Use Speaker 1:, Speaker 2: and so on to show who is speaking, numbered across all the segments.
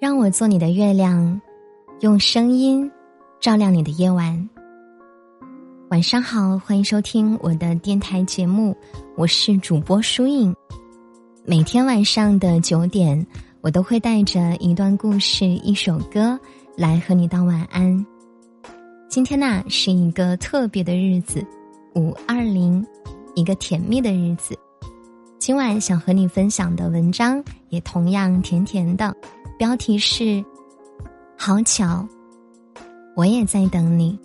Speaker 1: 让我做你的月亮，用声音照亮你的夜晚。晚上好，欢迎收听我的电台节目，我是主播舒影。每天晚上的九点，我都会带着一段故事、一首歌来和你道晚安。今天呢，是一个特别的日子，五二零，一个甜蜜的日子。今晚想和你分享的文章也同样甜甜的。标题是：好巧，我也在等你。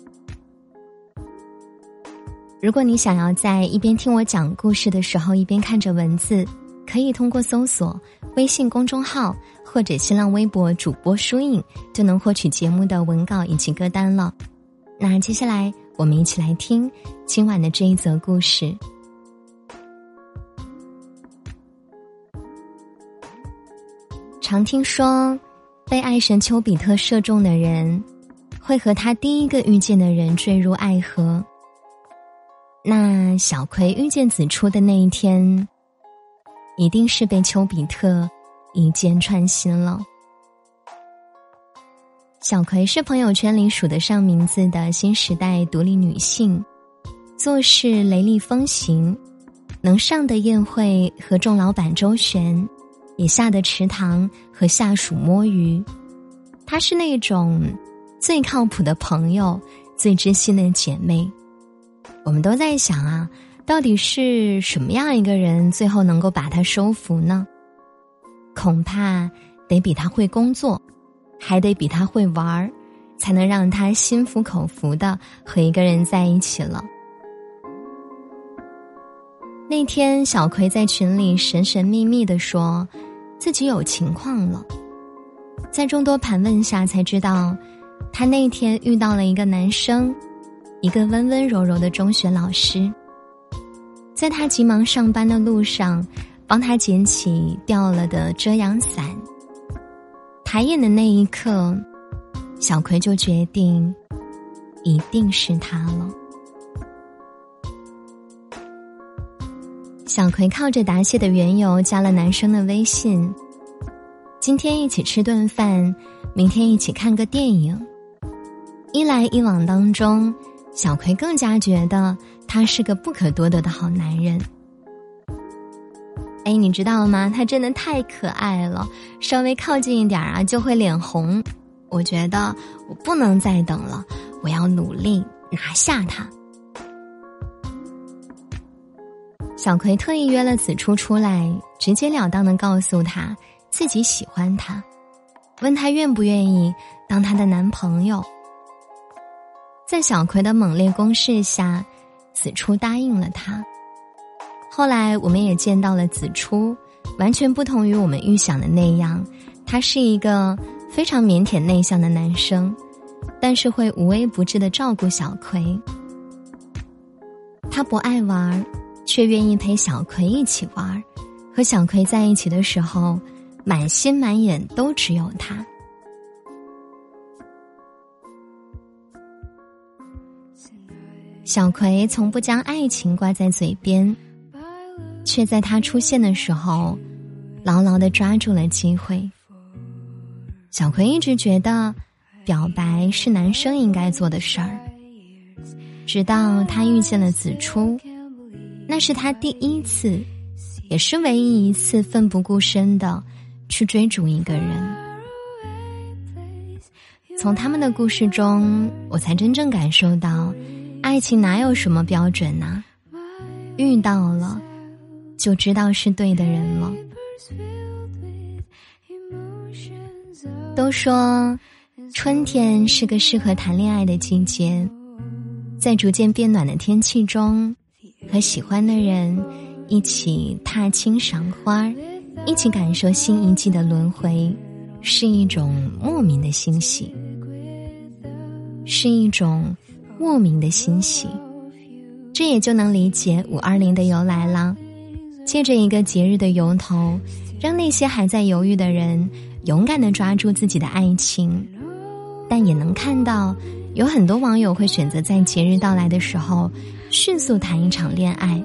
Speaker 1: 如果你想要在一边听我讲故事的时候一边看着文字，可以通过搜索微信公众号或者新浪微博主播书影，就能获取节目的文稿以及歌单了。那接下来我们一起来听今晚的这一则故事。常听说，被爱神丘比特射中的人，会和他第一个遇见的人坠入爱河。那小葵遇见子初的那一天，一定是被丘比特一箭穿心了。小葵是朋友圈里数得上名字的新时代独立女性，做事雷厉风行，能上的宴会和众老板周旋。也下的池塘和下属摸鱼，她是那种最靠谱的朋友，最知心的姐妹。我们都在想啊，到底是什么样一个人最后能够把她收服呢？恐怕得比她会工作，还得比她会玩儿，才能让她心服口服的和一个人在一起了。那天，小葵在群里神神秘秘的说。自己有情况了，在众多盘问下才知道，他那天遇到了一个男生，一个温温柔柔的中学老师，在他急忙上班的路上，帮他捡起掉了的遮阳伞。抬眼的那一刻，小葵就决定，一定是他了。小葵靠着答谢的缘由加了男生的微信。今天一起吃顿饭，明天一起看个电影。一来一往当中，小葵更加觉得他是个不可多得的好男人。哎，你知道吗？他真的太可爱了，稍微靠近一点啊就会脸红。我觉得我不能再等了，我要努力拿下他。小葵特意约了子初出来，直截了当的告诉他自己喜欢他，问他愿不愿意当他的男朋友。在小葵的猛烈攻势下，子初答应了他。后来我们也见到了子初，完全不同于我们预想的那样，他是一个非常腼腆内向的男生，但是会无微不至的照顾小葵。他不爱玩。却愿意陪小葵一起玩儿，和小葵在一起的时候，满心满眼都只有他。小葵从不将爱情挂在嘴边，却在他出现的时候，牢牢的抓住了机会。小葵一直觉得，表白是男生应该做的事儿，直到他遇见了子初。那是他第一次，也是唯一一次奋不顾身的去追逐一个人。从他们的故事中，我才真正感受到，爱情哪有什么标准呢？遇到了，就知道是对的人了。都说，春天是个适合谈恋爱的季节，在逐渐变暖的天气中。和喜欢的人一起踏青赏花，一起感受新一季的轮回，是一种莫名的欣喜，是一种莫名的欣喜。这也就能理解五二零的由来了。借着一个节日的由头，让那些还在犹豫的人勇敢的抓住自己的爱情，但也能看到，有很多网友会选择在节日到来的时候。迅速谈一场恋爱，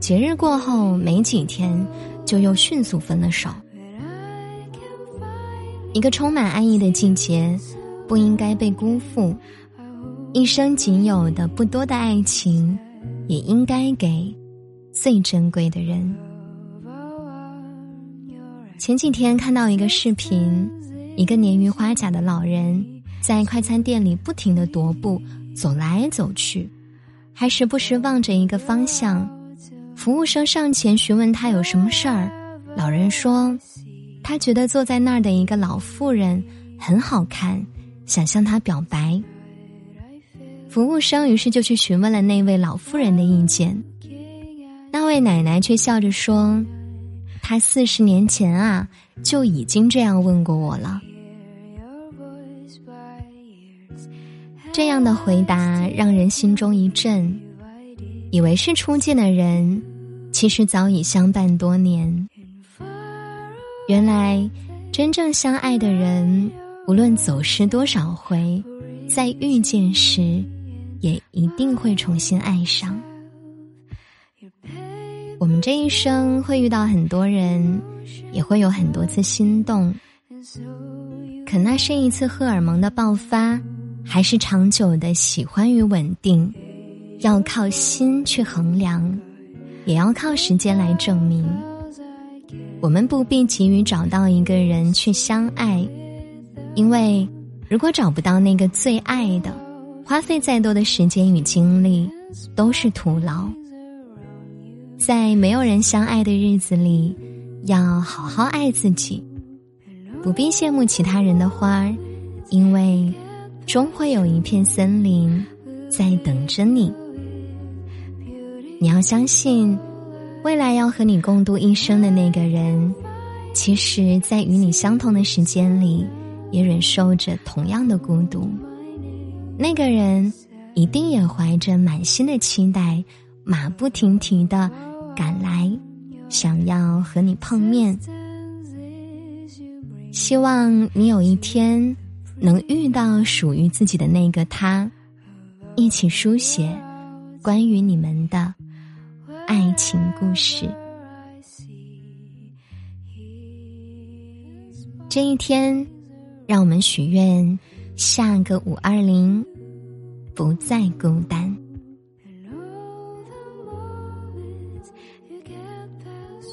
Speaker 1: 节日过后没几天，就又迅速分了手。一个充满爱意的季节，不应该被辜负。一生仅有的不多的爱情，也应该给最珍贵的人。前几天看到一个视频，一个年逾花甲的老人在快餐店里不停的踱步，走来走去，还时不时望着一个方向。服务生上前询问他有什么事儿，老人说，他觉得坐在那儿的一个老妇人很好看，想向她表白。服务生于是就去询问了那位老妇人的意见，那位奶奶却笑着说。她四十年前啊就已经这样问过我了。这样的回答让人心中一震，以为是初见的人，其实早已相伴多年。原来，真正相爱的人，无论走失多少回，在遇见时，也一定会重新爱上。我们这一生会遇到很多人，也会有很多次心动。可那是一次荷尔蒙的爆发，还是长久的喜欢与稳定，要靠心去衡量，也要靠时间来证明。我们不必急于找到一个人去相爱，因为如果找不到那个最爱的，花费再多的时间与精力都是徒劳。在没有人相爱的日子里，要好好爱自己，不必羡慕其他人的花儿，因为终会有一片森林在等着你。你要相信，未来要和你共度一生的那个人，其实，在与你相同的时间里，也忍受着同样的孤独。那个人一定也怀着满心的期待，马不停蹄的。赶来，想要和你碰面。希望你有一天能遇到属于自己的那个他，一起书写关于你们的爱情故事。这一天，让我们许愿，下个五二零不再孤单。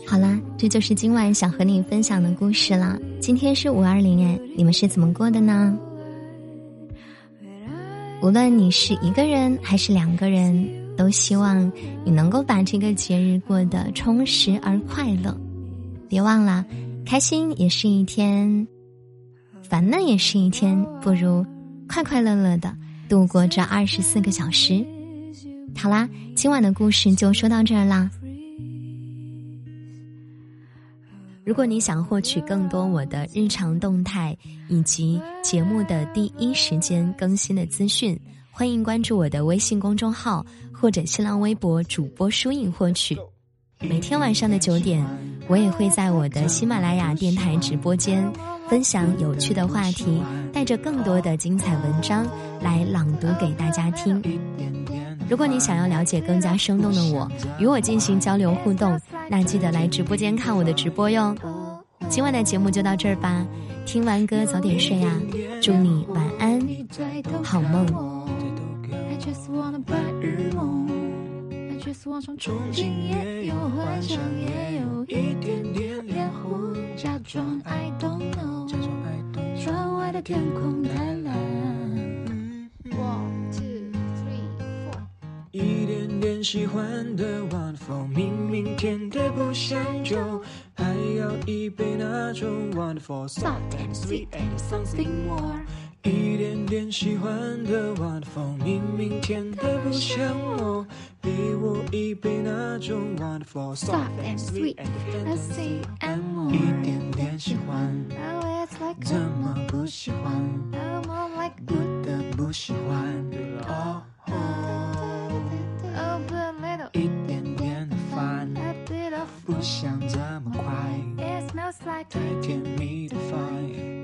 Speaker 1: 好啦，这就是今晚想和你分享的故事了。今天是五二零哎，你们是怎么过的呢？无论你是一个人还是两个人，都希望你能够把这个节日过得充实而快乐。别忘了，开心也是一天，烦闷也是一天，不如快快乐乐的度过这二十四个小时。好啦，今晚的故事就说到这儿啦。如果你想获取更多我的日常动态以及节目的第一时间更新的资讯，欢迎关注我的微信公众号或者新浪微博主播书影获取。每天晚上的九点，我也会在我的喜马拉雅电台直播间分享有趣的话题，带着更多的精彩文章来朗读给大家听。如果你想要了解更加生动的我，与我进行交流互动。那记得来直播间看我的直播哟。今晚的节目就到这儿吧，听完歌早点睡呀，祝你晚安，好梦。
Speaker 2: 喜欢的晚风，明明甜的不像酒，还要一杯那种 wonderful soft and sweet and something more。一点点喜欢的晚风，明明甜的不像我，给我一杯那种 wonderful soft and sweet and something more。一点点喜欢，怎么不喜欢？不得不喜欢。太甜蜜的 fire。